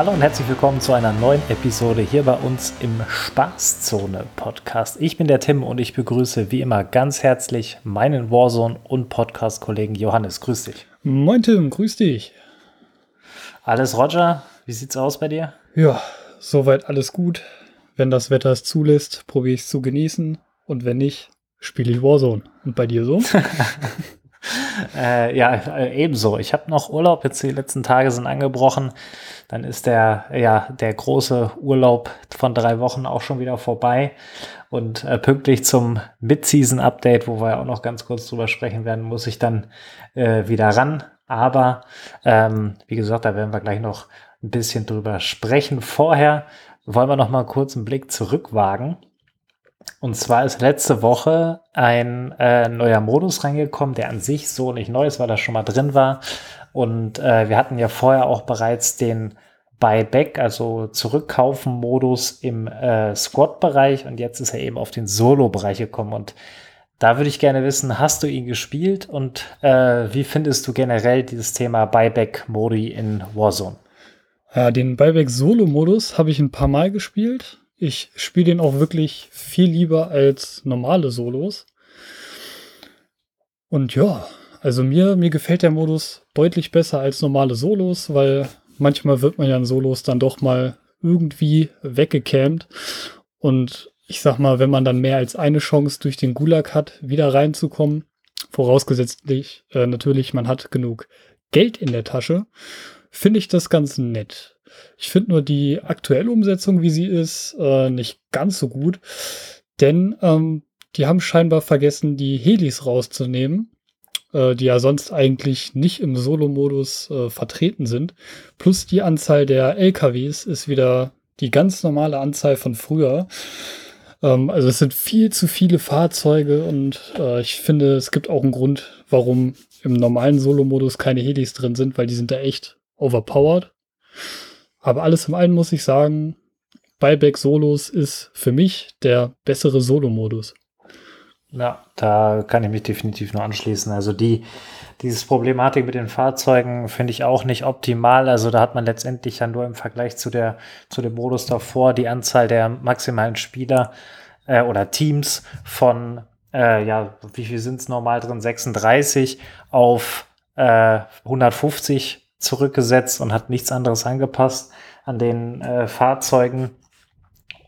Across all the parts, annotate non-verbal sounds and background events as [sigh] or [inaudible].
Hallo und herzlich willkommen zu einer neuen Episode hier bei uns im Spaßzone Podcast. Ich bin der Tim und ich begrüße wie immer ganz herzlich meinen Warzone und Podcast-Kollegen Johannes. Grüß dich. Moin Tim, grüß dich. Alles Roger, wie sieht's aus bei dir? Ja, soweit alles gut. Wenn das Wetter es zulässt, probiere ich es zu genießen und wenn nicht, spiele ich Warzone. Und bei dir so? [laughs] [laughs] äh, ja, äh, ebenso. Ich habe noch Urlaub, jetzt die letzten Tage sind angebrochen. Dann ist der, ja, der große Urlaub von drei Wochen auch schon wieder vorbei. Und äh, pünktlich zum Mid-Season-Update, wo wir auch noch ganz kurz drüber sprechen werden, muss ich dann äh, wieder ran. Aber ähm, wie gesagt, da werden wir gleich noch ein bisschen drüber sprechen. Vorher wollen wir noch mal kurz einen Blick zurückwagen und zwar ist letzte Woche ein äh, neuer Modus reingekommen, der an sich so nicht neu ist, weil er schon mal drin war. Und äh, wir hatten ja vorher auch bereits den Buyback, also Zurückkaufen-Modus im äh, Squad-Bereich und jetzt ist er eben auf den Solo-Bereich gekommen. Und da würde ich gerne wissen, hast du ihn gespielt und äh, wie findest du generell dieses Thema Buyback-Modi in Warzone? Ja, den Buyback-Solo-Modus habe ich ein paar Mal gespielt ich spiele den auch wirklich viel lieber als normale Solos. Und ja, also mir, mir gefällt der Modus deutlich besser als normale Solos, weil manchmal wird man ja in Solos dann doch mal irgendwie weggecampt. Und ich sag mal, wenn man dann mehr als eine Chance durch den Gulag hat, wieder reinzukommen, vorausgesetzt äh, natürlich, man hat genug Geld in der Tasche, finde ich das ganz nett. Ich finde nur die aktuelle Umsetzung, wie sie ist, äh, nicht ganz so gut. Denn ähm, die haben scheinbar vergessen, die Helis rauszunehmen, äh, die ja sonst eigentlich nicht im Solo-Modus äh, vertreten sind. Plus die Anzahl der LKWs ist wieder die ganz normale Anzahl von früher. Ähm, also es sind viel zu viele Fahrzeuge und äh, ich finde, es gibt auch einen Grund, warum im normalen Solo-Modus keine Helis drin sind, weil die sind da echt overpowered. Aber alles im einen muss ich sagen, Buyback Solos ist für mich der bessere Solo-Modus. Ja, da kann ich mich definitiv nur anschließen. Also die, dieses Problematik mit den Fahrzeugen finde ich auch nicht optimal. Also da hat man letztendlich ja nur im Vergleich zu der, zu dem Modus davor die Anzahl der maximalen Spieler äh, oder Teams von, äh, ja, wie viel sind es normal drin? 36 auf äh, 150 zurückgesetzt und hat nichts anderes angepasst an den äh, Fahrzeugen.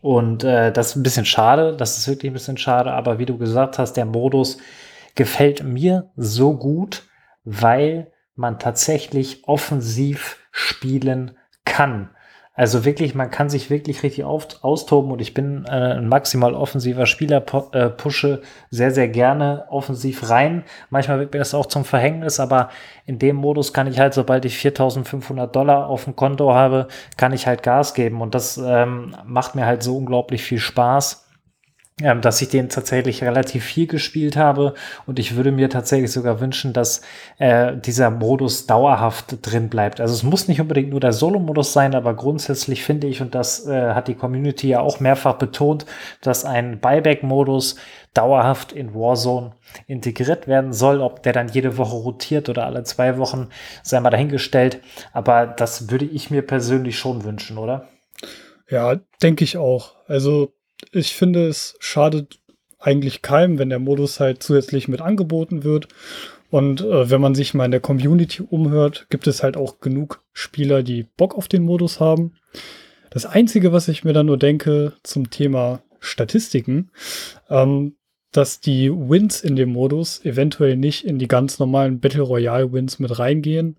Und äh, das ist ein bisschen schade, das ist wirklich ein bisschen schade, aber wie du gesagt hast, der Modus gefällt mir so gut, weil man tatsächlich offensiv spielen kann. Also wirklich, man kann sich wirklich richtig auf, austoben und ich bin äh, ein maximal offensiver Spieler, äh, pushe sehr, sehr gerne offensiv rein. Manchmal wird mir das auch zum Verhängnis, aber in dem Modus kann ich halt, sobald ich 4500 Dollar auf dem Konto habe, kann ich halt Gas geben und das ähm, macht mir halt so unglaublich viel Spaß ähm, dass ich den tatsächlich relativ viel gespielt habe und ich würde mir tatsächlich sogar wünschen, dass äh, dieser Modus dauerhaft drin bleibt. Also es muss nicht unbedingt nur der Solo-Modus sein, aber grundsätzlich finde ich, und das äh, hat die Community ja auch mehrfach betont, dass ein Buyback-Modus dauerhaft in Warzone integriert werden soll. Ob der dann jede Woche rotiert oder alle zwei Wochen, sei mal dahingestellt. Aber das würde ich mir persönlich schon wünschen, oder? Ja, denke ich auch. Also ich finde, es schadet eigentlich keinem, wenn der Modus halt zusätzlich mit angeboten wird. Und äh, wenn man sich mal in der Community umhört, gibt es halt auch genug Spieler, die Bock auf den Modus haben. Das Einzige, was ich mir dann nur denke zum Thema Statistiken, ähm, dass die Wins in dem Modus eventuell nicht in die ganz normalen Battle Royale Wins mit reingehen,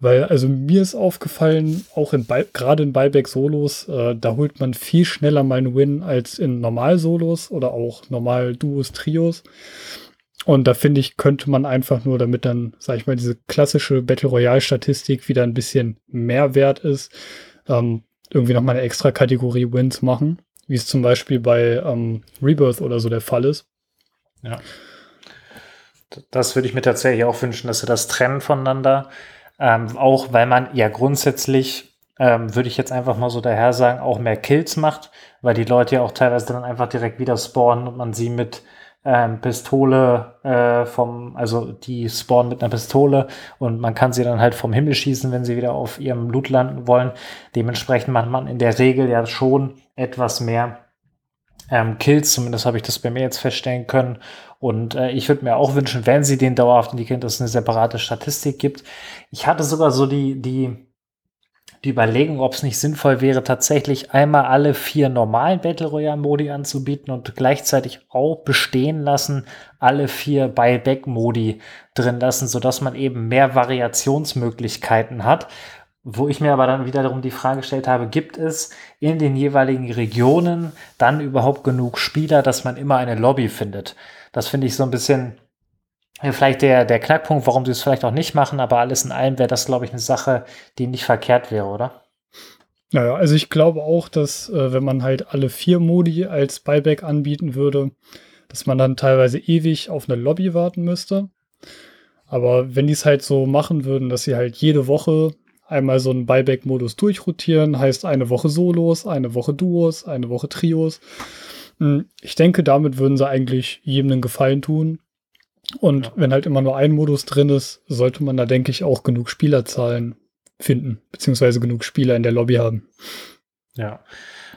weil also mir ist aufgefallen, auch in gerade in Buyback Solos, äh, da holt man viel schneller mal einen Win als in Normal Solos oder auch Normal Duos, Trios. Und da finde ich, könnte man einfach nur, damit dann, sag ich mal, diese klassische Battle Royale Statistik wieder ein bisschen mehr wert ist, ähm, irgendwie nochmal eine extra Kategorie Wins machen, wie es zum Beispiel bei ähm, Rebirth oder so der Fall ist. Ja. Das würde ich mir tatsächlich auch wünschen, dass sie das trennen voneinander. Ähm, auch weil man ja grundsätzlich, ähm, würde ich jetzt einfach mal so daher sagen, auch mehr Kills macht, weil die Leute ja auch teilweise dann einfach direkt wieder spawnen und man sie mit ähm, Pistole äh, vom, also die spawnen mit einer Pistole und man kann sie dann halt vom Himmel schießen, wenn sie wieder auf ihrem Loot landen wollen. Dementsprechend macht man in der Regel ja schon etwas mehr ähm, Kills, zumindest habe ich das bei mir jetzt feststellen können. Und äh, ich würde mir auch wünschen, wenn sie den dauerhaft integrieren, dass es eine separate Statistik gibt. Ich hatte sogar so die, die die Überlegung, ob es nicht sinnvoll wäre, tatsächlich einmal alle vier normalen Battle Royale Modi anzubieten und gleichzeitig auch bestehen lassen, alle vier Buyback Modi drin lassen, sodass man eben mehr Variationsmöglichkeiten hat. Wo ich mir aber dann wiederum die Frage gestellt habe, gibt es in den jeweiligen Regionen dann überhaupt genug Spieler, dass man immer eine Lobby findet? Das finde ich so ein bisschen vielleicht der, der Knackpunkt, warum sie es vielleicht auch nicht machen, aber alles in allem wäre das, glaube ich, eine Sache, die nicht verkehrt wäre, oder? Naja, also ich glaube auch, dass äh, wenn man halt alle vier Modi als Buyback anbieten würde, dass man dann teilweise ewig auf eine Lobby warten müsste. Aber wenn die es halt so machen würden, dass sie halt jede Woche einmal so einen Buyback-Modus durchrotieren, heißt eine Woche Solos, eine Woche Duos, eine Woche Trios. Hm, ich denke, damit würden sie eigentlich jedem einen Gefallen tun. Und ja. wenn halt immer nur ein Modus drin ist, sollte man da, denke ich, auch genug Spielerzahlen finden, beziehungsweise genug Spieler in der Lobby haben. Ja.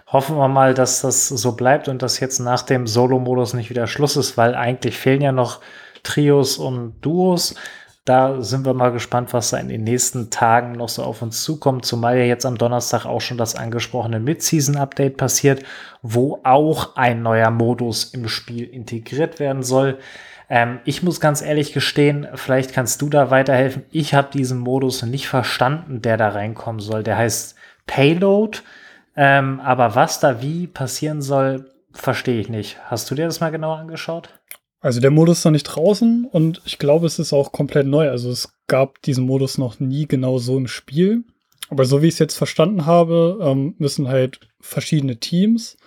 Hoffen wir mal, dass das so bleibt und dass jetzt nach dem Solo-Modus nicht wieder Schluss ist, weil eigentlich fehlen ja noch Trios und Duos. Da sind wir mal gespannt, was da in den nächsten Tagen noch so auf uns zukommt, zumal ja jetzt am Donnerstag auch schon das angesprochene Mid-Season-Update passiert, wo auch ein neuer Modus im Spiel integriert werden soll. Ähm, ich muss ganz ehrlich gestehen, vielleicht kannst du da weiterhelfen. Ich habe diesen Modus nicht verstanden, der da reinkommen soll. Der heißt Payload. Ähm, aber was da wie passieren soll, verstehe ich nicht. Hast du dir das mal genauer angeschaut? Also der Modus ist noch nicht draußen und ich glaube, es ist auch komplett neu. Also es gab diesen Modus noch nie genau so im Spiel. Aber so wie ich es jetzt verstanden habe, ähm, müssen halt verschiedene Teams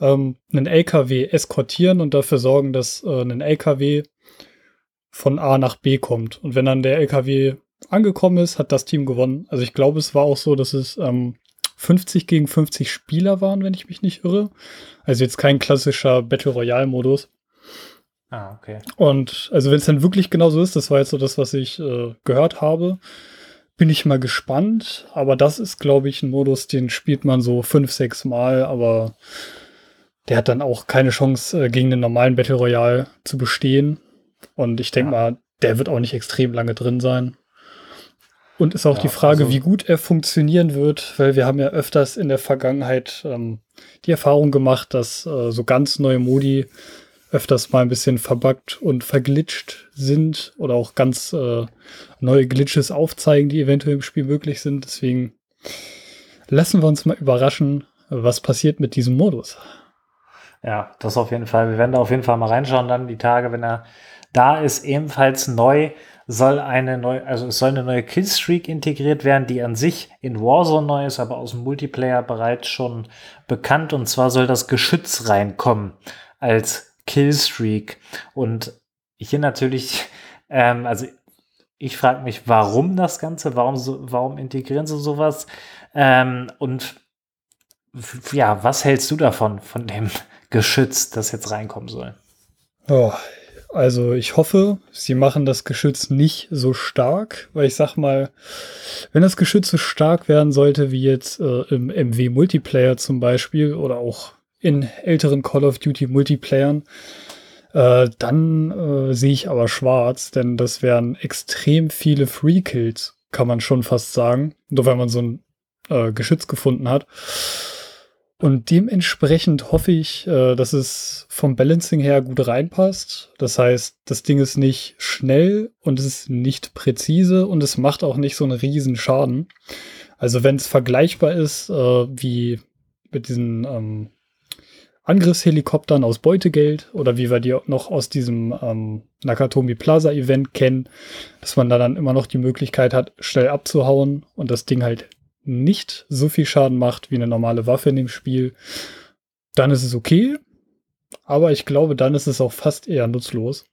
ähm, einen LKW eskortieren und dafür sorgen, dass äh, ein LKW von A nach B kommt. Und wenn dann der LKW angekommen ist, hat das Team gewonnen. Also ich glaube, es war auch so, dass es ähm, 50 gegen 50 Spieler waren, wenn ich mich nicht irre. Also jetzt kein klassischer Battle Royale Modus. Ah, okay. Und also wenn es dann wirklich genau so ist, das war jetzt so das, was ich äh, gehört habe, bin ich mal gespannt. Aber das ist, glaube ich, ein Modus, den spielt man so fünf, sechs Mal, aber der hat dann auch keine Chance, äh, gegen den normalen Battle Royale zu bestehen. Und ich denke ja. mal, der wird auch nicht extrem lange drin sein. Und ist auch ja, die Frage, also wie gut er funktionieren wird, weil wir haben ja öfters in der Vergangenheit ähm, die Erfahrung gemacht, dass äh, so ganz neue Modi öfters mal ein bisschen verbuggt und verglitscht sind oder auch ganz äh, neue Glitches aufzeigen, die eventuell im Spiel möglich sind. Deswegen lassen wir uns mal überraschen, was passiert mit diesem Modus. Ja, das auf jeden Fall. Wir werden da auf jeden Fall mal reinschauen dann die Tage, wenn er da ist. Ebenfalls neu soll eine neue, also es soll eine neue Killstreak integriert werden, die an sich in Warzone neu ist, aber aus dem Multiplayer bereits schon bekannt. Und zwar soll das Geschütz reinkommen als Killstreak. Und hier natürlich, [laughs] ähm, also ich frage mich, warum das Ganze, warum so, warum integrieren sie sowas? Ähm, und ja, was hältst du davon, von dem [laughs] Geschütz, das jetzt reinkommen soll? Oh, also ich hoffe, sie machen das Geschütz nicht so stark, weil ich sag mal, wenn das Geschütz so stark werden sollte, wie jetzt äh, im MW Multiplayer zum Beispiel oder auch in älteren Call of Duty Multiplayern, äh, dann äh, sehe ich aber schwarz, denn das wären extrem viele Free Kills, kann man schon fast sagen, nur weil man so ein äh, Geschütz gefunden hat. Und dementsprechend hoffe ich, äh, dass es vom Balancing her gut reinpasst. Das heißt, das Ding ist nicht schnell und es ist nicht präzise und es macht auch nicht so einen riesen Schaden. Also wenn es vergleichbar ist äh, wie mit diesen ähm, Angriffshelikoptern aus Beutegeld oder wie wir die noch aus diesem ähm, Nakatomi Plaza Event kennen, dass man da dann immer noch die Möglichkeit hat, schnell abzuhauen und das Ding halt nicht so viel Schaden macht wie eine normale Waffe in dem Spiel, dann ist es okay. Aber ich glaube, dann ist es auch fast eher nutzlos.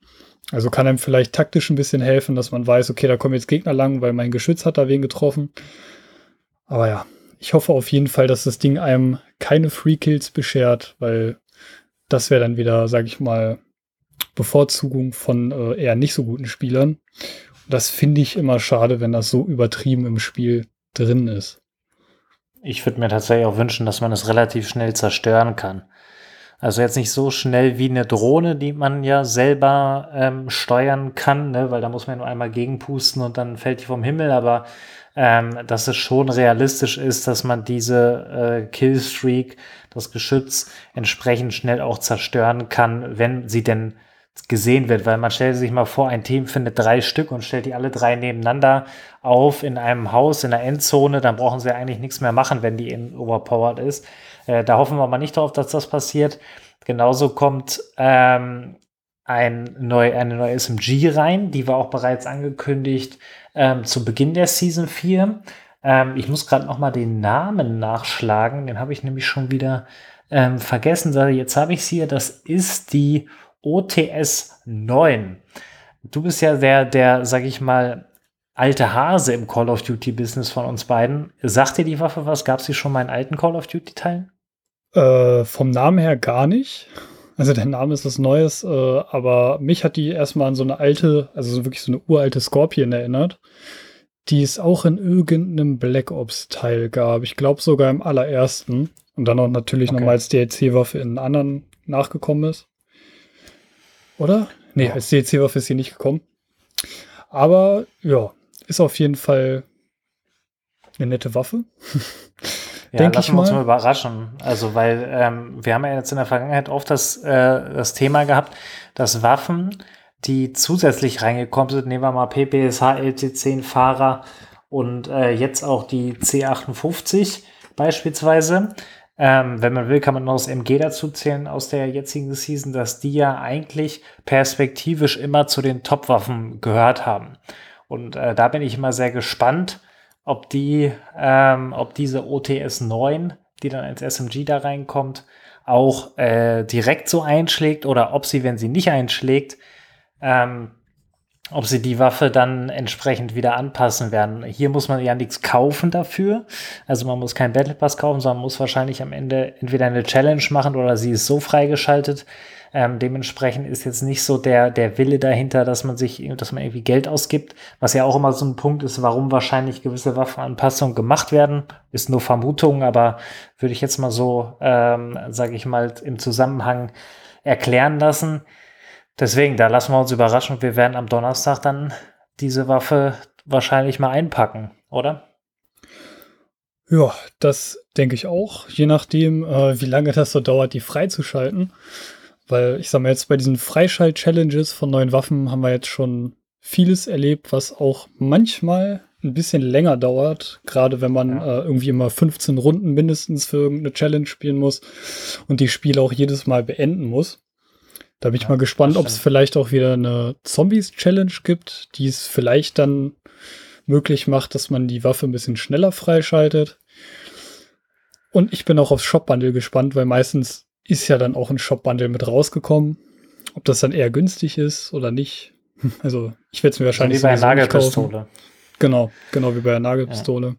Also kann einem vielleicht taktisch ein bisschen helfen, dass man weiß, okay, da kommen jetzt Gegner lang, weil mein Geschütz hat da wen getroffen. Aber ja, ich hoffe auf jeden Fall, dass das Ding einem keine Free Kills beschert, weil das wäre dann wieder, sag ich mal, Bevorzugung von äh, eher nicht so guten Spielern. Und das finde ich immer schade, wenn das so übertrieben im Spiel drin ist. Ich würde mir tatsächlich auch wünschen, dass man es relativ schnell zerstören kann. Also jetzt nicht so schnell wie eine Drohne, die man ja selber ähm, steuern kann, ne? weil da muss man nur einmal gegenpusten und dann fällt die vom Himmel, aber ähm, dass es schon realistisch ist, dass man diese äh, Killstreak, das Geschütz, entsprechend schnell auch zerstören kann, wenn sie denn gesehen wird, weil man stellt sich mal vor, ein Team findet drei Stück und stellt die alle drei nebeneinander auf in einem Haus, in der Endzone, dann brauchen sie eigentlich nichts mehr machen, wenn die in overpowered ist. Äh, da hoffen wir mal nicht drauf, dass das passiert. Genauso kommt ähm, ein neu, eine neue SMG rein, die war auch bereits angekündigt ähm, zu Beginn der Season 4. Ähm, ich muss gerade noch mal den Namen nachschlagen, den habe ich nämlich schon wieder ähm, vergessen. Jetzt habe ich es hier, das ist die OTS 9. Du bist ja der, der, sag ich mal, alte Hase im Call of Duty Business von uns beiden. Sagt dir die Waffe was? Gab es die schon mal in alten Call of Duty Teilen? Äh, vom Namen her gar nicht. Also der Name ist was Neues, äh, aber mich hat die erstmal an so eine alte, also so wirklich so eine uralte Scorpion erinnert, die es auch in irgendeinem Black Ops Teil gab. Ich glaube sogar im allerersten. Und dann auch natürlich okay. nochmal als DLC-Waffe in anderen nachgekommen ist. Oder? Nee, ja. als DLC-Waffe ist sie nicht gekommen. Aber ja, ist auf jeden Fall eine nette Waffe. [laughs] Ja, Denk lassen ich wir uns mal überraschen. Also, weil ähm, wir haben ja jetzt in der Vergangenheit oft das, äh, das Thema gehabt, dass Waffen, die zusätzlich reingekommen sind, nehmen wir mal PPSH, LT10 Fahrer und äh, jetzt auch die C58 beispielsweise, ähm, wenn man will, kann man noch das MG dazu zählen aus der jetzigen Season, dass die ja eigentlich perspektivisch immer zu den Top-Waffen gehört haben. Und äh, da bin ich immer sehr gespannt, ob die, ähm, ob diese OTS 9, die dann als SMG da reinkommt, auch äh, direkt so einschlägt oder ob sie, wenn sie nicht einschlägt, ähm, ob sie die Waffe dann entsprechend wieder anpassen werden. Hier muss man ja nichts kaufen dafür. Also man muss keinen Battle Pass kaufen, sondern muss wahrscheinlich am Ende entweder eine Challenge machen oder sie ist so freigeschaltet. Ähm, dementsprechend ist jetzt nicht so der, der Wille dahinter, dass man sich, dass man irgendwie Geld ausgibt, was ja auch immer so ein Punkt ist, warum wahrscheinlich gewisse Waffenanpassungen gemacht werden. Ist nur Vermutung, aber würde ich jetzt mal so, ähm, sage ich mal, im Zusammenhang erklären lassen. Deswegen, da lassen wir uns überraschen. Wir werden am Donnerstag dann diese Waffe wahrscheinlich mal einpacken, oder? Ja, das denke ich auch. Je nachdem, äh, wie lange das so dauert, die freizuschalten. Weil ich sag mal, jetzt bei diesen Freischalt-Challenges von neuen Waffen haben wir jetzt schon vieles erlebt, was auch manchmal ein bisschen länger dauert, gerade wenn man ja. äh, irgendwie immer 15 Runden mindestens für irgendeine Challenge spielen muss und die Spiele auch jedes Mal beenden muss. Da bin ich ja, mal gespannt, ob es vielleicht auch wieder eine Zombies-Challenge gibt, die es vielleicht dann möglich macht, dass man die Waffe ein bisschen schneller freischaltet. Und ich bin auch aufs Shop-Bundle gespannt, weil meistens ist ja dann auch ein Shop-Bundle mit rausgekommen. Ob das dann eher günstig ist oder nicht. [laughs] Also ich werde es mir wahrscheinlich wie bei einer Nagelpistole. Genau, genau wie bei einer Nagelpistole.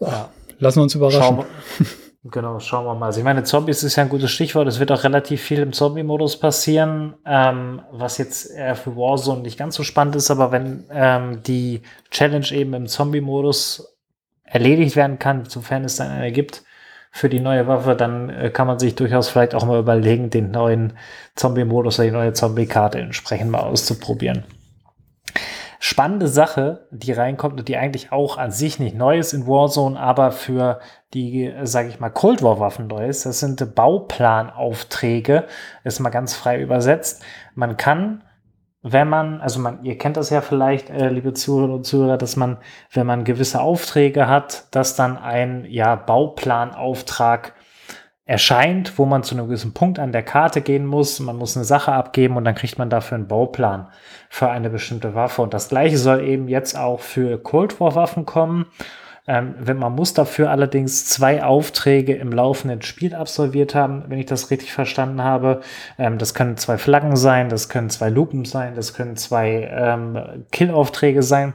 Ja. Ja. Lassen wir uns überraschen. Schauen, [laughs] Genau, schauen wir mal. Also ich meine, Zombies ist ja ein gutes Stichwort. Es wird auch relativ viel im Zombie-Modus passieren, ähm, was jetzt eher für Warzone nicht ganz so spannend ist, aber wenn ähm, die Challenge eben im Zombie-Modus erledigt werden kann, sofern es dann eine gibt für die neue Waffe, dann äh, kann man sich durchaus vielleicht auch mal überlegen, den neuen Zombie-Modus oder die neue Zombie-Karte entsprechend mal auszuprobieren spannende Sache, die reinkommt und die eigentlich auch an sich nicht neu ist in Warzone, aber für die, sage ich mal, Cold War Waffen neu ist. Das sind Bauplanaufträge, ist mal ganz frei übersetzt. Man kann wenn man, also man, ihr kennt das ja vielleicht, äh, liebe Zuhörer und Zuhörer, dass man, wenn man gewisse Aufträge hat, dass dann ein ja, Bauplanauftrag erscheint, wo man zu einem gewissen Punkt an der Karte gehen muss. Man muss eine Sache abgeben und dann kriegt man dafür einen Bauplan für eine bestimmte Waffe. Und das gleiche soll eben jetzt auch für Cold War Waffen kommen. Ähm, wenn man muss dafür allerdings zwei Aufträge im laufenden Spiel absolviert haben, wenn ich das richtig verstanden habe. Ähm, das können zwei Flaggen sein, das können zwei Lupen sein, das können zwei ähm, Kill-Aufträge sein.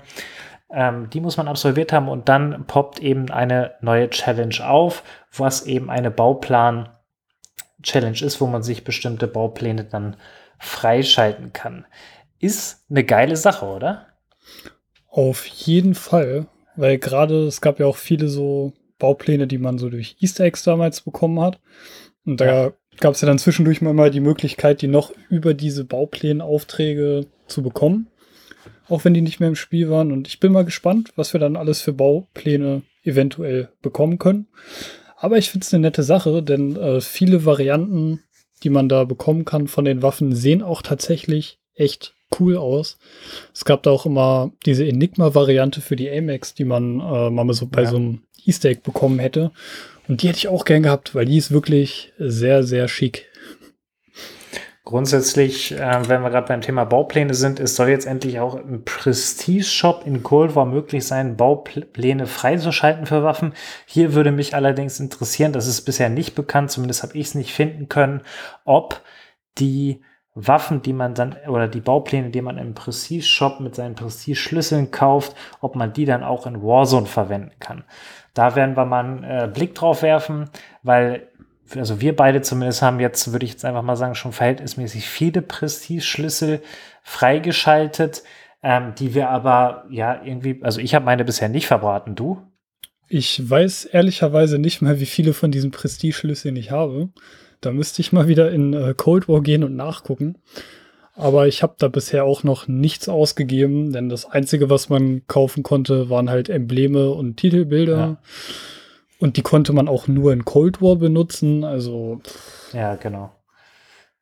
Ähm, die muss man absolviert haben und dann poppt eben eine neue Challenge auf, was eben eine Bauplan-Challenge ist, wo man sich bestimmte Baupläne dann freischalten kann. Ist eine geile Sache, oder? Auf jeden Fall, weil gerade es gab ja auch viele so Baupläne, die man so durch Easter Eggs damals bekommen hat. Und da ja. gab es ja dann zwischendurch mal die Möglichkeit, die noch über diese Bauplänen-Aufträge zu bekommen. Auch wenn die nicht mehr im Spiel waren. Und ich bin mal gespannt, was wir dann alles für Baupläne eventuell bekommen können. Aber ich finde es eine nette Sache, denn äh, viele Varianten, die man da bekommen kann von den Waffen, sehen auch tatsächlich echt cool aus. Es gab da auch immer diese Enigma-Variante für die Amex, die man äh, mal so bei ja. so einem Easter Egg bekommen hätte. Und die hätte ich auch gern gehabt, weil die ist wirklich sehr, sehr schick. Grundsätzlich, äh, wenn wir gerade beim Thema Baupläne sind, es soll jetzt endlich auch im Prestige-Shop in Cold War möglich sein, Baupläne freizuschalten für Waffen. Hier würde mich allerdings interessieren, das ist bisher nicht bekannt, zumindest habe ich es nicht finden können, ob die Waffen, die man dann, oder die Baupläne, die man im Prestige-Shop mit seinen Prestige-Schlüsseln kauft, ob man die dann auch in Warzone verwenden kann. Da werden wir mal einen äh, Blick drauf werfen, weil, also wir beide zumindest haben jetzt, würde ich jetzt einfach mal sagen, schon verhältnismäßig viele Prestige-Schlüssel freigeschaltet, ähm, die wir aber ja irgendwie, also ich habe meine bisher nicht verbraten, du? Ich weiß ehrlicherweise nicht mal, wie viele von diesen Prestige-Schlüsseln ich habe. Da müsste ich mal wieder in äh, Cold War gehen und nachgucken. Aber ich habe da bisher auch noch nichts ausgegeben, denn das Einzige, was man kaufen konnte, waren halt Embleme und Titelbilder. Ja. Und die konnte man auch nur in Cold War benutzen. Also. Ja, genau.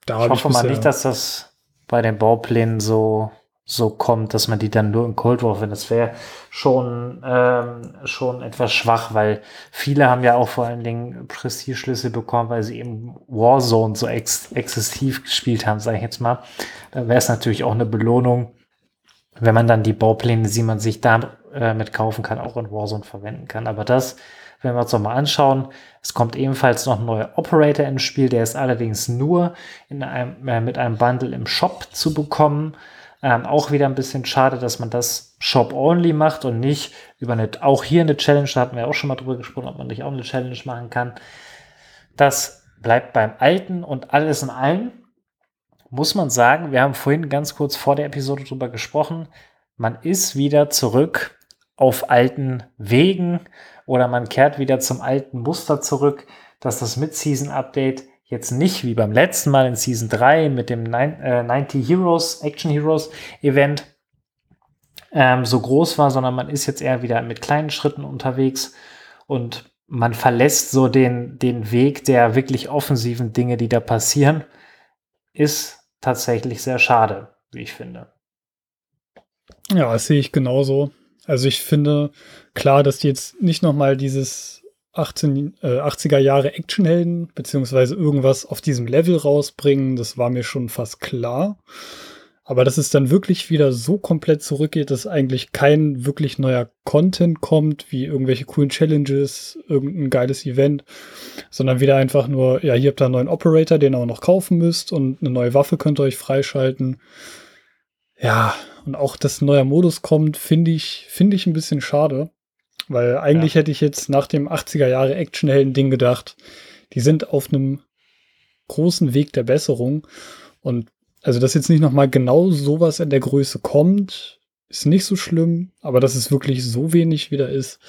Da ich hoffe ich mal nicht, dass das bei den Bauplänen so so kommt, dass man die dann nur in Cold War findet. Das wäre schon, ähm, schon etwas schwach, weil viele haben ja auch vor allen Dingen Prestige-Schlüssel bekommen, weil sie eben Warzone so ex exzessiv gespielt haben, sage ich jetzt mal. Da wäre es natürlich auch eine Belohnung, wenn man dann die Baupläne, die man sich da äh, mit kaufen kann, auch in Warzone verwenden kann. Aber das wenn wir uns nochmal anschauen, es kommt ebenfalls noch ein neuer Operator ins Spiel, der ist allerdings nur in einem, äh, mit einem Bundle im Shop zu bekommen. Ähm, auch wieder ein bisschen schade, dass man das Shop-only macht und nicht über eine, auch hier eine Challenge, da hatten wir auch schon mal drüber gesprochen, ob man nicht auch eine Challenge machen kann. Das bleibt beim Alten und alles in allem muss man sagen, wir haben vorhin ganz kurz vor der Episode drüber gesprochen, man ist wieder zurück auf alten Wegen oder man kehrt wieder zum alten Muster zurück, dass das Mid-Season-Update jetzt nicht wie beim letzten Mal in Season 3 mit dem 90 äh, Heroes, Action Heroes Event ähm, so groß war, sondern man ist jetzt eher wieder mit kleinen Schritten unterwegs und man verlässt so den, den Weg der wirklich offensiven Dinge, die da passieren, ist tatsächlich sehr schade, wie ich finde. Ja, das sehe ich genauso. Also ich finde klar, dass die jetzt nicht noch mal dieses 18, äh, 80er Jahre Actionhelden beziehungsweise irgendwas auf diesem Level rausbringen, das war mir schon fast klar. Aber dass es dann wirklich wieder so komplett zurückgeht, dass eigentlich kein wirklich neuer Content kommt, wie irgendwelche coolen Challenges, irgendein geiles Event, sondern wieder einfach nur, ja, hier habt ihr einen neuen Operator, den ihr auch noch kaufen müsst und eine neue Waffe könnt ihr euch freischalten. Ja, und auch, dass ein neuer Modus kommt, finde ich, finde ich ein bisschen schade. Weil eigentlich ja. hätte ich jetzt nach dem 80er Jahre Actionhelden-Ding gedacht, die sind auf einem großen Weg der Besserung. Und also, dass jetzt nicht nochmal genau sowas in der Größe kommt, ist nicht so schlimm, aber dass es wirklich so wenig wieder ist,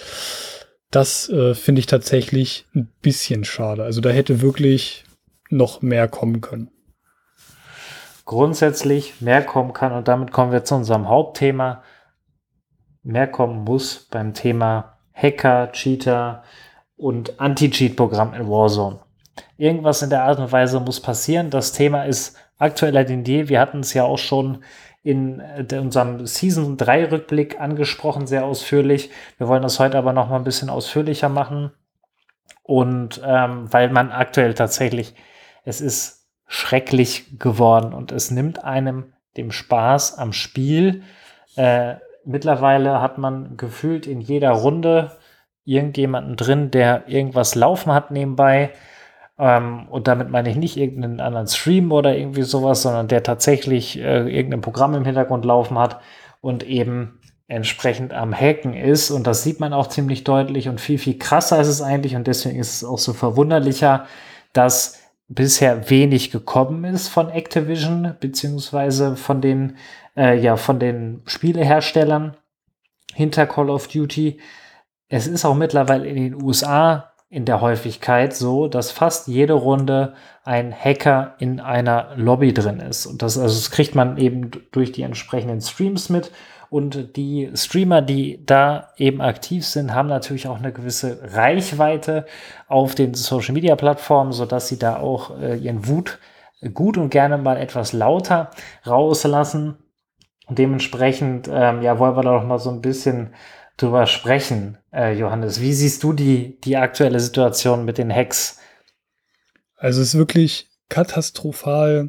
das äh, finde ich tatsächlich ein bisschen schade. Also da hätte wirklich noch mehr kommen können. Grundsätzlich mehr kommen kann und damit kommen wir zu unserem Hauptthema, mehr kommen muss beim Thema Hacker, Cheater und Anti-Cheat-Programm in Warzone. Irgendwas in der Art und Weise muss passieren. Das Thema ist aktueller denn je. Wir hatten es ja auch schon in äh, unserem Season 3 Rückblick angesprochen, sehr ausführlich. Wir wollen das heute aber noch mal ein bisschen ausführlicher machen. Und ähm, weil man aktuell tatsächlich, es ist schrecklich geworden und es nimmt einem dem Spaß am Spiel äh, mittlerweile hat man gefühlt in jeder Runde irgendjemanden drin, der irgendwas laufen hat nebenbei. Ähm, und damit meine ich nicht irgendeinen anderen Stream oder irgendwie sowas, sondern der tatsächlich äh, irgendein Programm im Hintergrund laufen hat und eben entsprechend am Hacken ist. Und das sieht man auch ziemlich deutlich und viel, viel krasser ist es eigentlich. Und deswegen ist es auch so verwunderlicher, dass bisher wenig gekommen ist von Activision, beziehungsweise von den, äh, ja, von den Spieleherstellern hinter Call of Duty. Es ist auch mittlerweile in den USA in der Häufigkeit so, dass fast jede Runde ein Hacker in einer Lobby drin ist. Und das, also das kriegt man eben durch die entsprechenden Streams mit. Und die Streamer, die da eben aktiv sind, haben natürlich auch eine gewisse Reichweite auf den Social Media Plattformen, sodass sie da auch äh, ihren Wut gut und gerne mal etwas lauter rauslassen. Und dementsprechend, ähm, ja, wollen wir da noch mal so ein bisschen drüber sprechen, äh, Johannes. Wie siehst du die, die aktuelle Situation mit den Hacks? Also es ist wirklich katastrophal,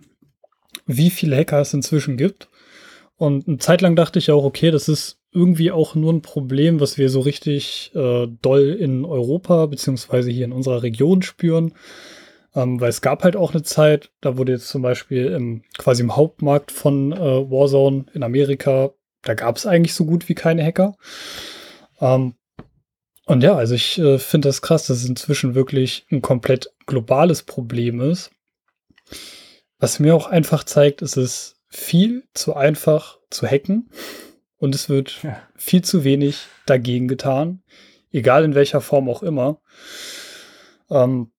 wie viele Hacker es inzwischen gibt. Und eine Zeit lang dachte ich auch, okay, das ist irgendwie auch nur ein Problem, was wir so richtig äh, doll in Europa beziehungsweise hier in unserer Region spüren. Ähm, weil es gab halt auch eine Zeit, da wurde jetzt zum Beispiel im, quasi im Hauptmarkt von äh, Warzone in Amerika, da gab es eigentlich so gut wie keine Hacker. Ähm, und ja, also ich äh, finde das krass, dass es inzwischen wirklich ein komplett globales Problem ist. Was mir auch einfach zeigt, ist es viel zu einfach zu hacken und es wird ja. viel zu wenig dagegen getan, egal in welcher Form auch immer. Ähm,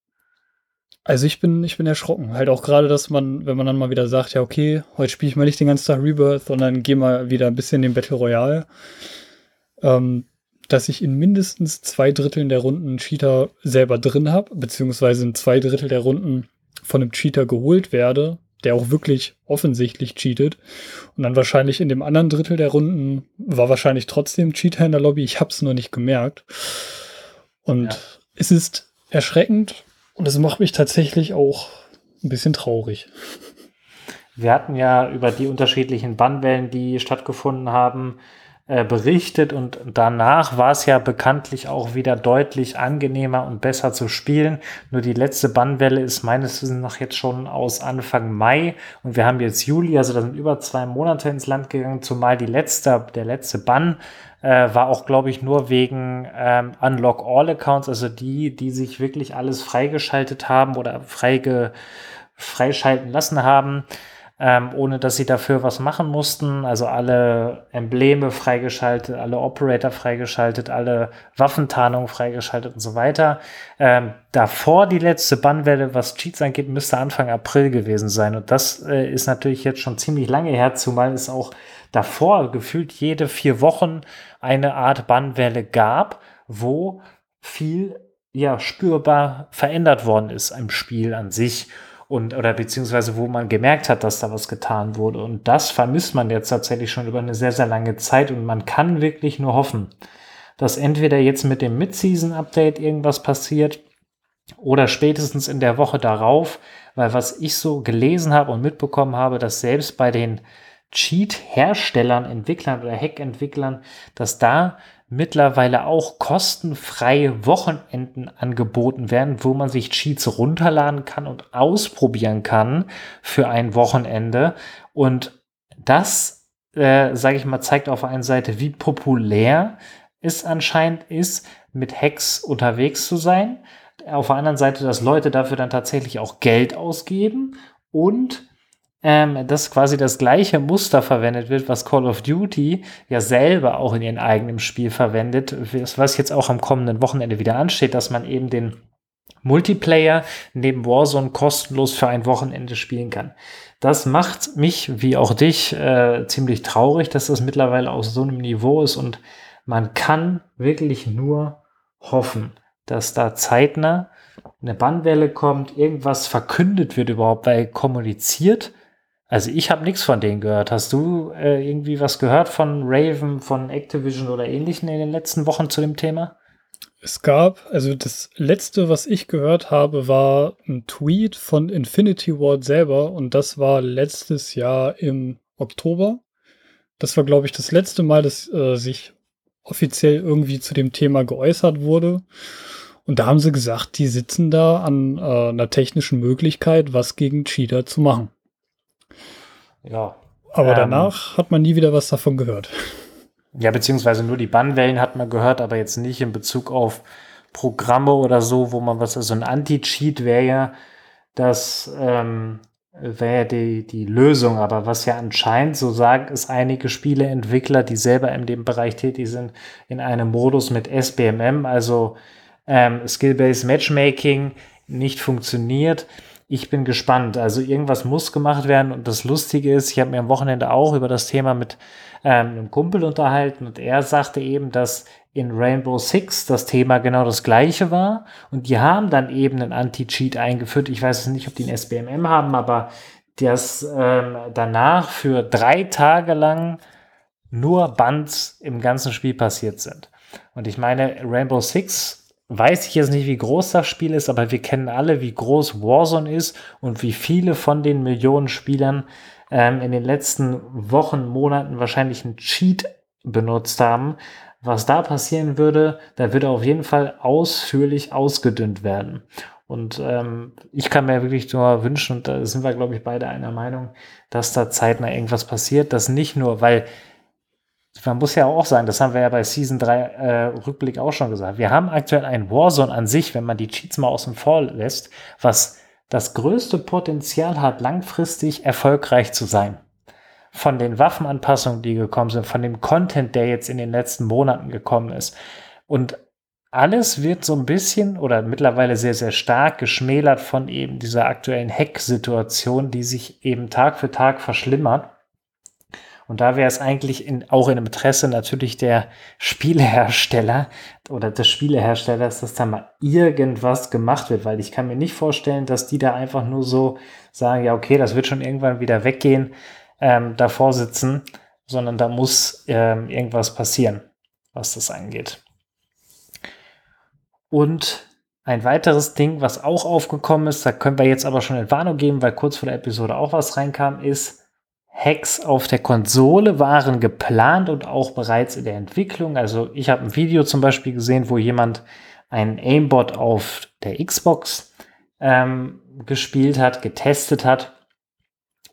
also ich bin, ich bin erschrocken. Halt auch gerade, dass man, wenn man dann mal wieder sagt, ja, okay, heute spiele ich mal nicht den ganzen Tag Rebirth, sondern gehe mal wieder ein bisschen in den Battle Royale, ähm, dass ich in mindestens zwei Dritteln der Runden einen Cheater selber drin habe, beziehungsweise in zwei Drittel der Runden von einem Cheater geholt werde, der auch wirklich offensichtlich cheatet. Und dann wahrscheinlich in dem anderen Drittel der Runden war wahrscheinlich trotzdem Cheater in der Lobby. Ich habe es nur nicht gemerkt. Und ja. es ist erschreckend und es macht mich tatsächlich auch ein bisschen traurig. Wir hatten ja über die unterschiedlichen Bannwellen, die stattgefunden haben, äh, berichtet und danach war es ja bekanntlich auch wieder deutlich angenehmer und besser zu spielen. Nur die letzte Bannwelle ist meines Wissens nach jetzt schon aus Anfang Mai und wir haben jetzt Juli, also da sind über zwei Monate ins Land gegangen, zumal die letzte, der letzte Bann äh, war auch, glaube ich, nur wegen ähm, Unlock All Accounts, also die, die sich wirklich alles freigeschaltet haben oder freige, freischalten lassen haben ähm, ohne dass sie dafür was machen mussten. Also alle Embleme freigeschaltet, alle Operator freigeschaltet, alle Waffentarnungen freigeschaltet und so weiter. Ähm, davor die letzte Bannwelle, was Cheats angeht, müsste Anfang April gewesen sein. Und das äh, ist natürlich jetzt schon ziemlich lange her, zumal es auch davor gefühlt jede vier Wochen eine Art Bannwelle gab, wo viel ja spürbar verändert worden ist im Spiel an sich und oder beziehungsweise wo man gemerkt hat, dass da was getan wurde. Und das vermisst man jetzt tatsächlich schon über eine sehr, sehr lange Zeit und man kann wirklich nur hoffen, dass entweder jetzt mit dem Mid-Season-Update irgendwas passiert oder spätestens in der Woche darauf, weil was ich so gelesen habe und mitbekommen habe, dass selbst bei den Cheat-Herstellern, Entwicklern oder Hack-Entwicklern, dass da mittlerweile auch kostenfreie Wochenenden angeboten werden, wo man sich Cheats runterladen kann und ausprobieren kann für ein Wochenende. Und das, äh, sage ich mal, zeigt auf der einen Seite, wie populär es anscheinend ist, mit Hacks unterwegs zu sein. Auf der anderen Seite, dass Leute dafür dann tatsächlich auch Geld ausgeben und ähm, dass quasi das gleiche Muster verwendet wird, was Call of Duty ja selber auch in ihrem eigenen Spiel verwendet, was jetzt auch am kommenden Wochenende wieder ansteht, dass man eben den Multiplayer neben Warzone kostenlos für ein Wochenende spielen kann. Das macht mich, wie auch dich, äh, ziemlich traurig, dass das mittlerweile auf so einem Niveau ist und man kann wirklich nur hoffen, dass da zeitnah eine Bannwelle kommt, irgendwas verkündet wird überhaupt, weil kommuniziert also ich habe nichts von denen gehört. Hast du äh, irgendwie was gehört von Raven, von Activision oder ähnlichen in den letzten Wochen zu dem Thema? Es gab, also das letzte, was ich gehört habe, war ein Tweet von Infinity Ward selber und das war letztes Jahr im Oktober. Das war, glaube ich, das letzte Mal, dass äh, sich offiziell irgendwie zu dem Thema geäußert wurde. Und da haben sie gesagt, die sitzen da an äh, einer technischen Möglichkeit, was gegen Cheater zu machen. Ja. Aber ähm, danach hat man nie wieder was davon gehört. Ja, beziehungsweise nur die Bannwellen hat man gehört, aber jetzt nicht in Bezug auf Programme oder so, wo man was, also ein Anti-Cheat wäre ja das ähm, wäre die, die Lösung. Aber was ja anscheinend, so sagen es einige Spieleentwickler, die selber in dem Bereich tätig sind, in einem Modus mit SBMM, also ähm, Skill-Based Matchmaking, nicht funktioniert. Ich bin gespannt. Also irgendwas muss gemacht werden. Und das Lustige ist, ich habe mir am Wochenende auch über das Thema mit ähm, einem Kumpel unterhalten und er sagte eben, dass in Rainbow Six das Thema genau das gleiche war. Und die haben dann eben einen Anti-Cheat eingeführt. Ich weiß nicht, ob die ein SBMM haben, aber das ähm, danach für drei Tage lang nur Bands im ganzen Spiel passiert sind. Und ich meine, Rainbow Six weiß ich jetzt nicht, wie groß das Spiel ist, aber wir kennen alle, wie groß Warzone ist und wie viele von den Millionen Spielern ähm, in den letzten Wochen, Monaten wahrscheinlich einen Cheat benutzt haben. Was da passieren würde, da würde auf jeden Fall ausführlich ausgedünnt werden. Und ähm, ich kann mir wirklich nur wünschen, und da sind wir, glaube ich, beide einer Meinung, dass da zeitnah irgendwas passiert, dass nicht nur, weil man muss ja auch sagen, das haben wir ja bei Season 3 äh, Rückblick auch schon gesagt. Wir haben aktuell ein Warzone an sich, wenn man die Cheats mal außen vor lässt, was das größte Potenzial hat, langfristig erfolgreich zu sein. Von den Waffenanpassungen, die gekommen sind, von dem Content, der jetzt in den letzten Monaten gekommen ist. Und alles wird so ein bisschen oder mittlerweile sehr, sehr stark geschmälert von eben dieser aktuellen Hack-Situation, die sich eben Tag für Tag verschlimmert. Und da wäre es eigentlich in, auch in Interesse natürlich der Spielehersteller oder des Spieleherstellers, dass da mal irgendwas gemacht wird, weil ich kann mir nicht vorstellen, dass die da einfach nur so sagen, ja, okay, das wird schon irgendwann wieder weggehen, ähm, davor sitzen, sondern da muss ähm, irgendwas passieren, was das angeht. Und ein weiteres Ding, was auch aufgekommen ist, da können wir jetzt aber schon Entwarnung geben, weil kurz vor der Episode auch was reinkam, ist, Hacks auf der Konsole waren geplant und auch bereits in der Entwicklung. Also ich habe ein Video zum Beispiel gesehen, wo jemand einen Aimbot auf der Xbox ähm, gespielt hat, getestet hat.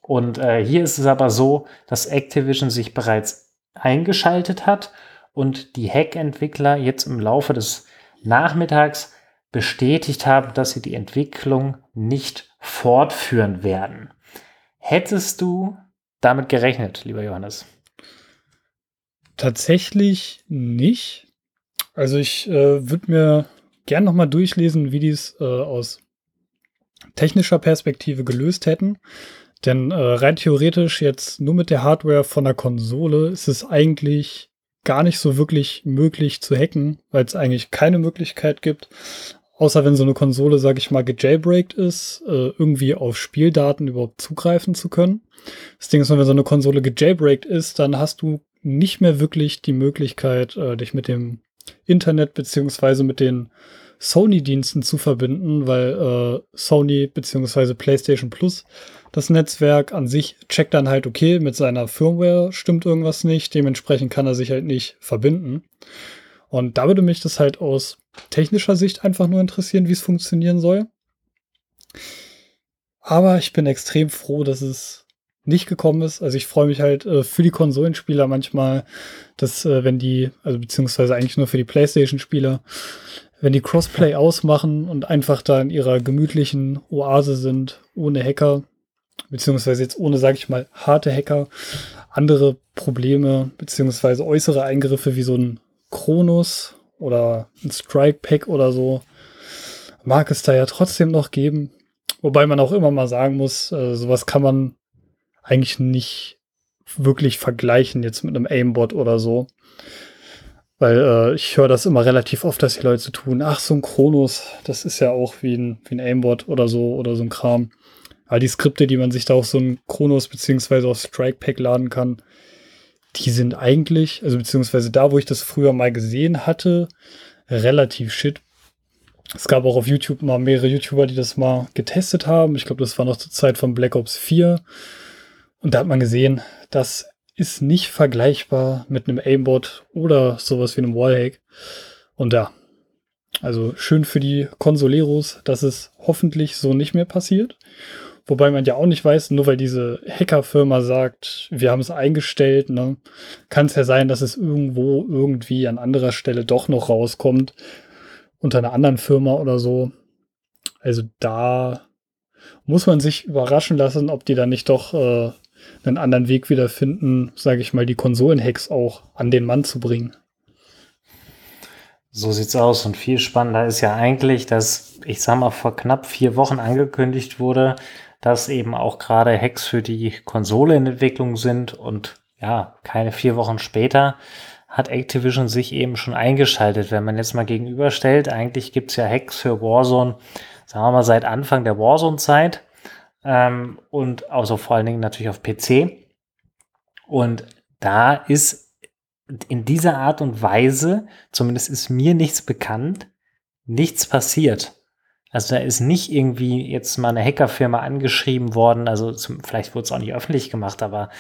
Und äh, hier ist es aber so, dass Activision sich bereits eingeschaltet hat und die Hack-Entwickler jetzt im Laufe des Nachmittags bestätigt haben, dass sie die Entwicklung nicht fortführen werden. Hättest du damit gerechnet, lieber Johannes? Tatsächlich nicht. Also ich äh, würde mir gern nochmal durchlesen, wie die es äh, aus technischer Perspektive gelöst hätten. Denn äh, rein theoretisch jetzt nur mit der Hardware von der Konsole ist es eigentlich gar nicht so wirklich möglich zu hacken, weil es eigentlich keine Möglichkeit gibt, außer wenn so eine Konsole, sage ich mal, gejailbreakt ist, äh, irgendwie auf Spieldaten überhaupt zugreifen zu können. Das Ding ist, wenn so eine Konsole gejailbreakt ist, dann hast du nicht mehr wirklich die Möglichkeit, äh, dich mit dem Internet beziehungsweise mit den Sony-Diensten zu verbinden, weil äh, Sony beziehungsweise PlayStation Plus das Netzwerk an sich checkt dann halt, okay, mit seiner Firmware stimmt irgendwas nicht, dementsprechend kann er sich halt nicht verbinden. Und da würde mich das halt aus technischer Sicht einfach nur interessieren, wie es funktionieren soll. Aber ich bin extrem froh, dass es nicht gekommen ist. Also ich freue mich halt äh, für die Konsolenspieler manchmal, dass äh, wenn die, also beziehungsweise eigentlich nur für die PlayStation-Spieler, wenn die Crossplay ausmachen und einfach da in ihrer gemütlichen Oase sind, ohne Hacker, beziehungsweise jetzt ohne, sage ich mal, harte Hacker, andere Probleme, beziehungsweise äußere Eingriffe wie so ein Kronos oder ein Strike Pack oder so, mag es da ja trotzdem noch geben. Wobei man auch immer mal sagen muss, äh, sowas kann man eigentlich nicht wirklich vergleichen jetzt mit einem Aimbot oder so. Weil äh, ich höre das immer relativ oft, dass die Leute tun, ach, so ein Kronos, das ist ja auch wie ein, wie ein Aimbot oder so oder so ein Kram. Aber die Skripte, die man sich da auf so ein Kronos beziehungsweise auf Strike Pack laden kann, die sind eigentlich, also beziehungsweise da, wo ich das früher mal gesehen hatte, relativ shit. Es gab auch auf YouTube mal mehrere YouTuber, die das mal getestet haben. Ich glaube, das war noch zur Zeit von Black Ops 4. Und da hat man gesehen, das ist nicht vergleichbar mit einem Aimbot oder sowas wie einem Wallhack. Und ja, also schön für die Consoleros, dass es hoffentlich so nicht mehr passiert. Wobei man ja auch nicht weiß, nur weil diese Hackerfirma sagt, wir haben es eingestellt, ne, kann es ja sein, dass es irgendwo irgendwie an anderer Stelle doch noch rauskommt unter einer anderen Firma oder so. Also da muss man sich überraschen lassen, ob die dann nicht doch äh, einen anderen Weg wieder finden, sage ich mal, die Konsolenhacks auch an den Mann zu bringen. So sieht's aus. Und viel spannender ist ja eigentlich, dass, ich sag mal, vor knapp vier Wochen angekündigt wurde, dass eben auch gerade Hacks für die Konsole in Entwicklung sind. Und ja, keine vier Wochen später hat Activision sich eben schon eingeschaltet. Wenn man jetzt mal gegenüberstellt, eigentlich gibt's ja Hacks für Warzone, sagen wir mal, seit Anfang der Warzone-Zeit. Ähm, und also vor allen Dingen natürlich auf PC. Und da ist in dieser Art und Weise, zumindest ist mir nichts bekannt, nichts passiert. Also da ist nicht irgendwie jetzt mal eine Hackerfirma angeschrieben worden, also zum, vielleicht wurde es auch nicht öffentlich gemacht, aber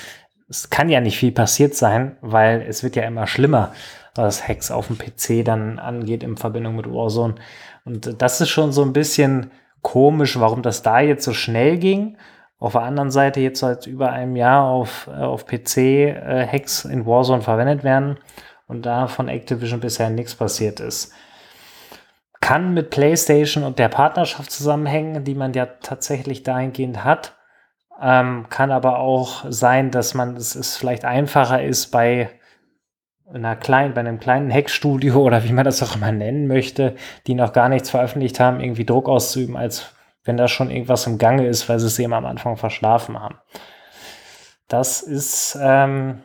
es kann ja nicht viel passiert sein, weil es wird ja immer schlimmer, was Hacks auf dem PC dann angeht in Verbindung mit Warzone. Und das ist schon so ein bisschen komisch, warum das da jetzt so schnell ging auf der anderen Seite jetzt seit über einem Jahr auf, äh, auf PC äh, Hacks in Warzone verwendet werden und da von Activision bisher nichts passiert ist. Kann mit PlayStation und der Partnerschaft zusammenhängen, die man ja tatsächlich dahingehend hat. Ähm, kann aber auch sein, dass man es, es vielleicht einfacher ist bei einer kleinen, bei einem kleinen Hackstudio [laughs] oder wie man das auch immer nennen möchte, die noch gar nichts veröffentlicht haben, irgendwie Druck auszuüben, als wenn da schon irgendwas im Gange ist, weil sie es eben am Anfang verschlafen haben. Das ist, ähm,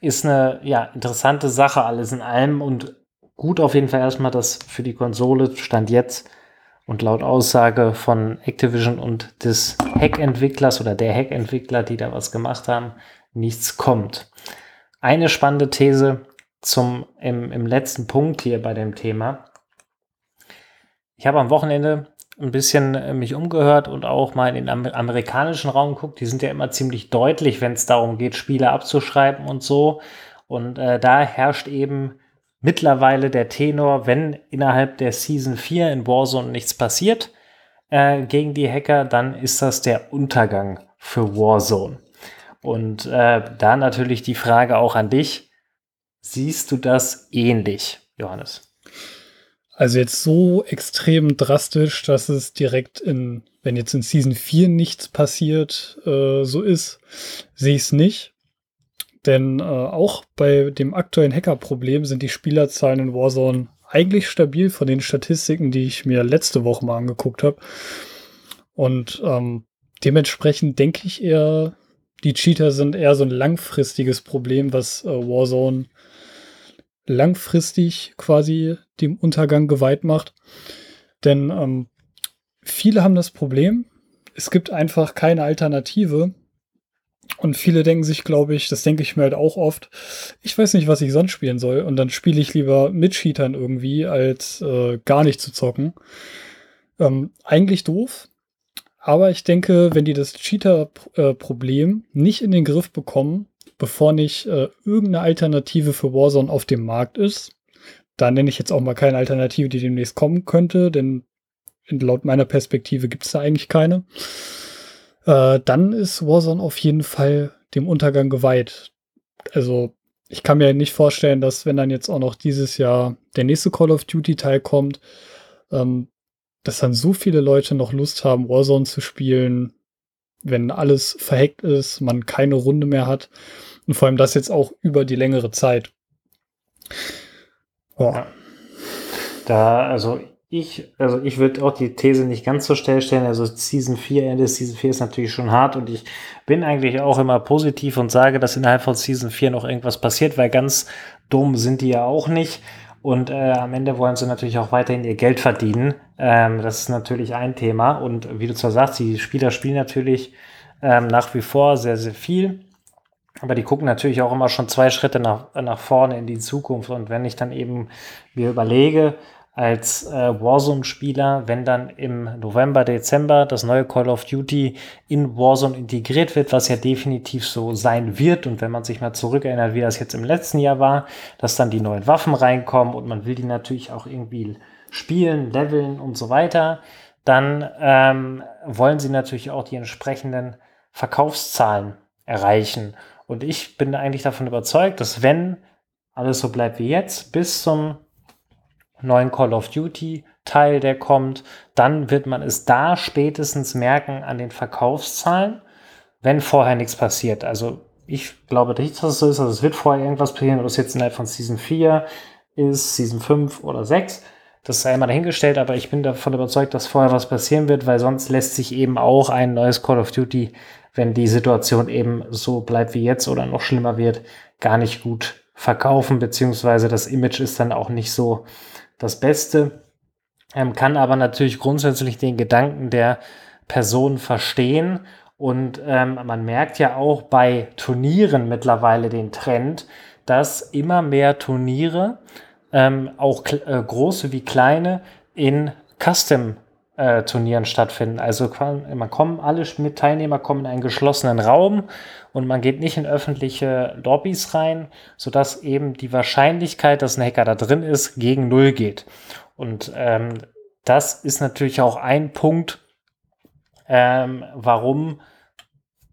ist eine ja, interessante Sache alles in allem und gut auf jeden Fall erstmal, dass für die Konsole stand jetzt und laut Aussage von Activision und des Hack-Entwicklers oder der Hack-Entwickler, die da was gemacht haben, nichts kommt. Eine spannende These zum, im, im letzten Punkt hier bei dem Thema. Ich habe am Wochenende ein bisschen äh, mich umgehört und auch mal in den amerikanischen Raum guckt. Die sind ja immer ziemlich deutlich, wenn es darum geht, Spiele abzuschreiben und so. Und äh, da herrscht eben mittlerweile der Tenor, wenn innerhalb der Season 4 in Warzone nichts passiert äh, gegen die Hacker, dann ist das der Untergang für Warzone. Und äh, da natürlich die Frage auch an dich. Siehst du das ähnlich, Johannes? Also jetzt so extrem drastisch, dass es direkt in, wenn jetzt in Season 4 nichts passiert, äh, so ist, sehe ich es nicht. Denn äh, auch bei dem aktuellen Hacker-Problem sind die Spielerzahlen in Warzone eigentlich stabil von den Statistiken, die ich mir letzte Woche mal angeguckt habe. Und ähm, dementsprechend denke ich eher, die Cheater sind eher so ein langfristiges Problem, was äh, Warzone langfristig quasi dem Untergang geweiht macht. Denn ähm, viele haben das Problem, es gibt einfach keine Alternative. Und viele denken sich, glaube ich, das denke ich mir halt auch oft, ich weiß nicht, was ich sonst spielen soll. Und dann spiele ich lieber mit Cheatern irgendwie, als äh, gar nicht zu zocken. Ähm, eigentlich doof. Aber ich denke, wenn die das Cheater-Problem nicht in den Griff bekommen, bevor nicht äh, irgendeine Alternative für Warzone auf dem Markt ist. Da nenne ich jetzt auch mal keine Alternative, die demnächst kommen könnte, denn laut meiner Perspektive gibt es da eigentlich keine. Äh, dann ist Warzone auf jeden Fall dem Untergang geweiht. Also ich kann mir nicht vorstellen, dass wenn dann jetzt auch noch dieses Jahr der nächste Call of Duty Teil kommt, ähm, dass dann so viele Leute noch Lust haben, Warzone zu spielen, wenn alles verhackt ist, man keine Runde mehr hat. Und vor allem das jetzt auch über die längere Zeit. Oh. Ja. Da, also ich, also ich würde auch die These nicht ganz so schnell stellen. Also Season 4, Ende Season 4 ist natürlich schon hart und ich bin eigentlich auch immer positiv und sage, dass innerhalb von Season 4 noch irgendwas passiert, weil ganz dumm sind die ja auch nicht. Und äh, am Ende wollen sie natürlich auch weiterhin ihr Geld verdienen. Ähm, das ist natürlich ein Thema. Und wie du zwar sagst, die Spieler spielen natürlich ähm, nach wie vor sehr, sehr viel. Aber die gucken natürlich auch immer schon zwei Schritte nach, nach vorne in die Zukunft. Und wenn ich dann eben mir überlege, als äh, Warzone-Spieler, wenn dann im November, Dezember das neue Call of Duty in Warzone integriert wird, was ja definitiv so sein wird. Und wenn man sich mal zurückerinnert, wie das jetzt im letzten Jahr war, dass dann die neuen Waffen reinkommen und man will die natürlich auch irgendwie spielen, leveln und so weiter, dann ähm, wollen sie natürlich auch die entsprechenden Verkaufszahlen erreichen. Und ich bin eigentlich davon überzeugt, dass wenn alles so bleibt wie jetzt, bis zum neuen Call of Duty Teil, der kommt, dann wird man es da spätestens merken an den Verkaufszahlen, wenn vorher nichts passiert. Also ich glaube nicht, dass es so ist. Also es wird vorher irgendwas passieren, ob es jetzt innerhalb von Season 4 ist, Season 5 oder 6. Das sei immer dahingestellt, aber ich bin davon überzeugt, dass vorher was passieren wird, weil sonst lässt sich eben auch ein neues Call of Duty, wenn die Situation eben so bleibt wie jetzt oder noch schlimmer wird, gar nicht gut verkaufen, beziehungsweise das Image ist dann auch nicht so das Beste. Ähm, kann aber natürlich grundsätzlich den Gedanken der Person verstehen und ähm, man merkt ja auch bei Turnieren mittlerweile den Trend, dass immer mehr Turniere, ähm, auch äh, große wie kleine, in Custom äh, Turnieren stattfinden. Also man kommen, alle mit Teilnehmer kommen in einen geschlossenen Raum und man geht nicht in öffentliche Lobbys rein, sodass eben die Wahrscheinlichkeit, dass ein Hacker da drin ist, gegen Null geht. Und ähm, das ist natürlich auch ein Punkt, ähm, warum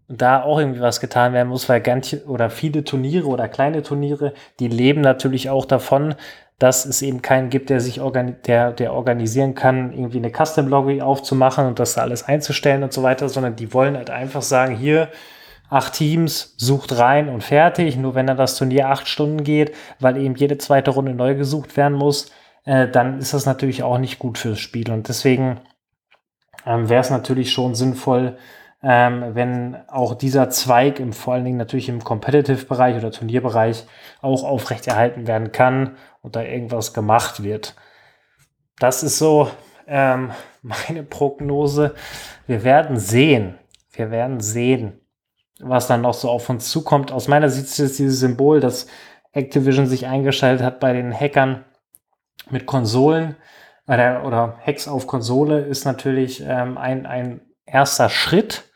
da auch irgendwie was getan werden muss, weil ganz oder viele Turniere oder kleine Turniere, die leben natürlich auch davon, dass es eben keinen gibt, der sich organi der, der organisieren kann, irgendwie eine Custom Lobby aufzumachen und das alles einzustellen und so weiter, sondern die wollen halt einfach sagen, hier acht Teams, sucht rein und fertig. Nur wenn dann das Turnier acht Stunden geht, weil eben jede zweite Runde neu gesucht werden muss, äh, dann ist das natürlich auch nicht gut fürs Spiel. Und deswegen ähm, wäre es natürlich schon sinnvoll, ähm, wenn auch dieser Zweig im vor allen Dingen natürlich im Competitive-Bereich oder Turnierbereich auch aufrechterhalten werden kann und da irgendwas gemacht wird. Das ist so ähm, [laughs] meine Prognose. Wir werden sehen. Wir werden sehen, was dann noch so auf uns zukommt. Aus meiner Sicht ist es dieses Symbol, dass Activision sich eingeschaltet hat bei den Hackern mit Konsolen oder, oder Hacks auf Konsole ist natürlich ähm, ein, ein erster Schritt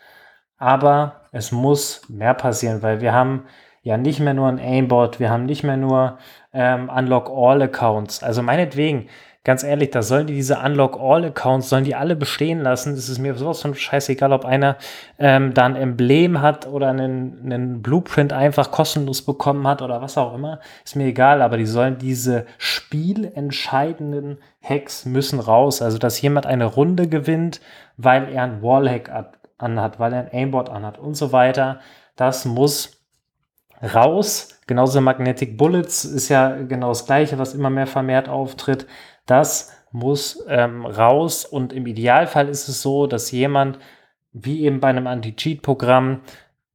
aber es muss mehr passieren, weil wir haben ja nicht mehr nur ein Aimbot, wir haben nicht mehr nur ähm, Unlock All Accounts. Also meinetwegen, ganz ehrlich, da sollen die diese Unlock All Accounts, sollen die alle bestehen lassen. Es ist mir sowas von scheißegal, ob einer ähm, da ein Emblem hat oder einen, einen Blueprint einfach kostenlos bekommen hat oder was auch immer. Ist mir egal, aber die sollen diese spielentscheidenden Hacks müssen raus. Also, dass jemand eine Runde gewinnt, weil er ein Wallhack hat anhat, weil er ein Aimbot anhat und so weiter. Das muss raus. Genauso Magnetic Bullets ist ja genau das gleiche, was immer mehr vermehrt auftritt. Das muss ähm, raus und im Idealfall ist es so, dass jemand, wie eben bei einem Anti-Cheat-Programm,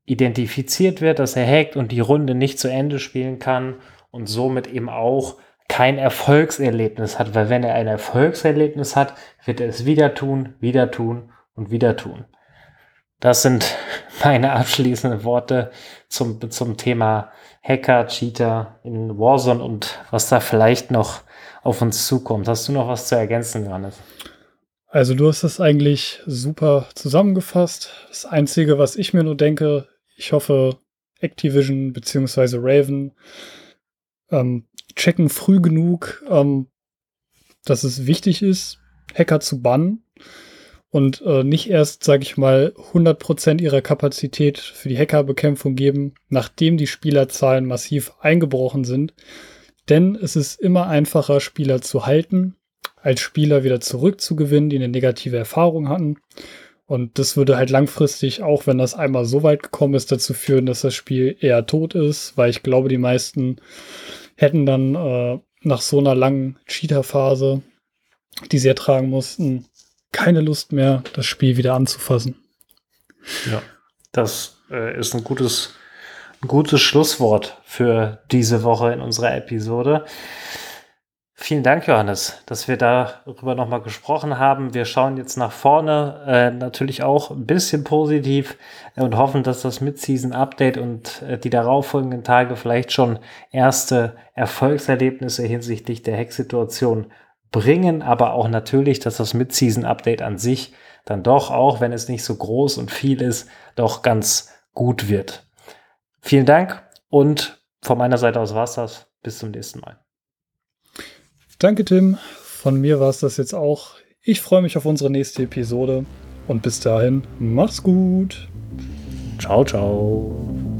identifiziert wird, dass er hackt und die Runde nicht zu Ende spielen kann und somit eben auch kein Erfolgserlebnis hat, weil wenn er ein Erfolgserlebnis hat, wird er es wieder tun, wieder tun und wieder tun. Das sind [laughs] meine abschließenden Worte zum, zum Thema Hacker, Cheater in Warzone und was da vielleicht noch auf uns zukommt. Hast du noch was zu ergänzen, Johannes? Also du hast das eigentlich super zusammengefasst. Das Einzige, was ich mir nur denke, ich hoffe, Activision bzw. Raven ähm, checken früh genug, ähm, dass es wichtig ist, Hacker zu bannen und äh, nicht erst, sage ich mal, 100% ihrer Kapazität für die Hackerbekämpfung geben, nachdem die Spielerzahlen massiv eingebrochen sind. Denn es ist immer einfacher, Spieler zu halten, als Spieler wieder zurückzugewinnen, die eine negative Erfahrung hatten. Und das würde halt langfristig, auch wenn das einmal so weit gekommen ist, dazu führen, dass das Spiel eher tot ist, weil ich glaube, die meisten hätten dann äh, nach so einer langen Cheater-Phase, die sie ertragen mussten, keine Lust mehr, das Spiel wieder anzufassen. Ja, das äh, ist ein gutes, ein gutes Schlusswort für diese Woche in unserer Episode. Vielen Dank, Johannes, dass wir darüber nochmal gesprochen haben. Wir schauen jetzt nach vorne, äh, natürlich auch ein bisschen positiv äh, und hoffen, dass das Mid-Season-Update und äh, die darauffolgenden Tage vielleicht schon erste Erfolgserlebnisse hinsichtlich der Hack-Situation bringen, aber auch natürlich, dass das Mid-Season-Update an sich dann doch, auch wenn es nicht so groß und viel ist, doch ganz gut wird. Vielen Dank und von meiner Seite aus war es das. Bis zum nächsten Mal. Danke, Tim. Von mir war es das jetzt auch. Ich freue mich auf unsere nächste Episode und bis dahin, mach's gut. Ciao, ciao.